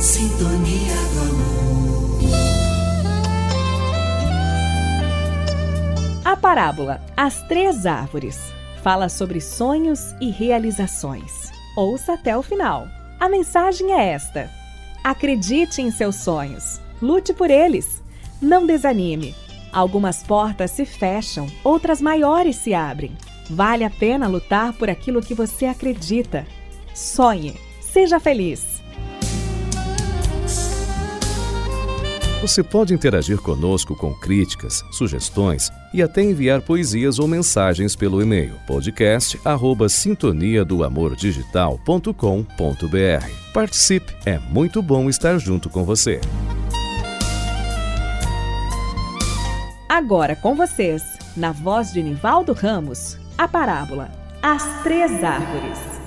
Sintonia do amor. A parábola As Três Árvores fala sobre sonhos e realizações. Ouça até o final. A mensagem é esta: acredite em seus sonhos, lute por eles, não desanime. Algumas portas se fecham, outras maiores se abrem. Vale a pena lutar por aquilo que você acredita. Sonhe, seja feliz. Você pode interagir conosco com críticas, sugestões e até enviar poesias ou mensagens pelo e-mail podcast@sintonia do amor digital.com.br. Participe, é muito bom estar junto com você. Agora com vocês, na voz de Nivaldo Ramos, a parábola As Três Árvores.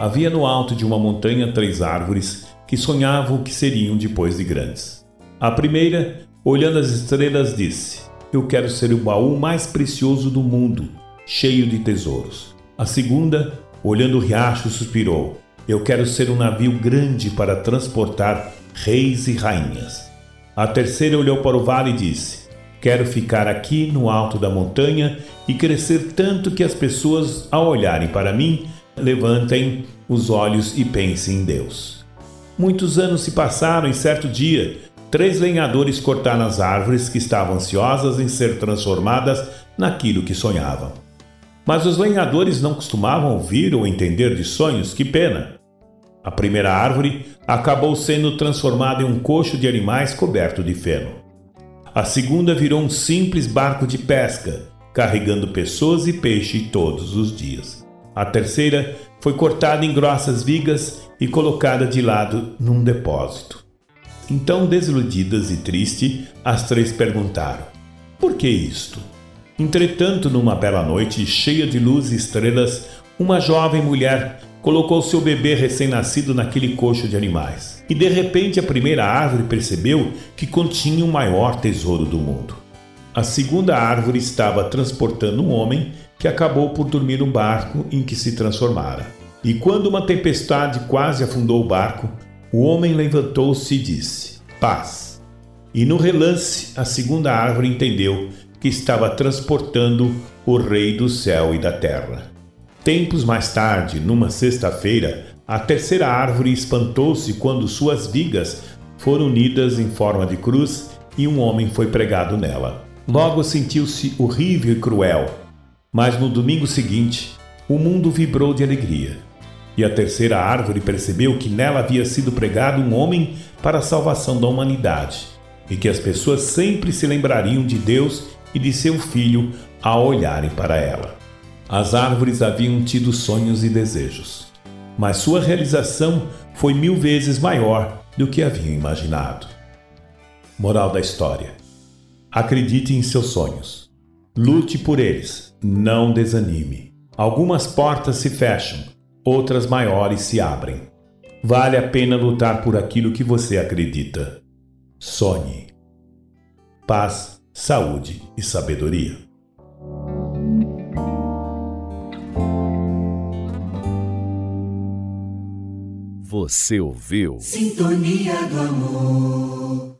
Havia no alto de uma montanha três árvores que sonhavam que seriam depois de grandes. A primeira, olhando as estrelas, disse: Eu quero ser o baú mais precioso do mundo, cheio de tesouros. A segunda, olhando o riacho, suspirou: Eu quero ser um navio grande para transportar reis e rainhas. A terceira olhou para o vale e disse: Quero ficar aqui no alto da montanha e crescer tanto que as pessoas, ao olharem para mim, levantem os olhos e pensem em Deus. Muitos anos se passaram e certo dia, três lenhadores cortaram as árvores que estavam ansiosas em ser transformadas naquilo que sonhavam. Mas os lenhadores não costumavam ouvir ou entender de sonhos, que pena! A primeira árvore acabou sendo transformada em um coxo de animais coberto de feno. A segunda virou um simples barco de pesca, carregando pessoas e peixe todos os dias. A terceira foi cortada em grossas vigas e colocada de lado num depósito. Então, desiludidas e tristes, as três perguntaram: Por que isto? Entretanto, numa bela noite, cheia de luz e estrelas, uma jovem mulher colocou seu bebê recém-nascido naquele coxo de animais. E de repente a primeira árvore percebeu que continha o maior tesouro do mundo. A segunda árvore estava transportando um homem que acabou por dormir no barco em que se transformara. E quando uma tempestade quase afundou o barco, o homem levantou-se e disse: Paz. E no relance, a segunda árvore entendeu que estava transportando o Rei do céu e da terra. Tempos mais tarde, numa sexta-feira, a terceira árvore espantou-se quando suas vigas foram unidas em forma de cruz e um homem foi pregado nela. Logo sentiu-se horrível e cruel, mas no domingo seguinte, o mundo vibrou de alegria e a terceira árvore percebeu que nela havia sido pregado um homem para a salvação da humanidade, e que as pessoas sempre se lembrariam de Deus e de seu filho ao olharem para ela. As árvores haviam tido sonhos e desejos, mas sua realização foi mil vezes maior do que haviam imaginado. Moral da história: Acredite em seus sonhos. Lute por eles, não desanime. Algumas portas se fecham, outras maiores se abrem. Vale a pena lutar por aquilo que você acredita. Sonhe. Paz, saúde e sabedoria. Você ouviu? Sintonia do amor.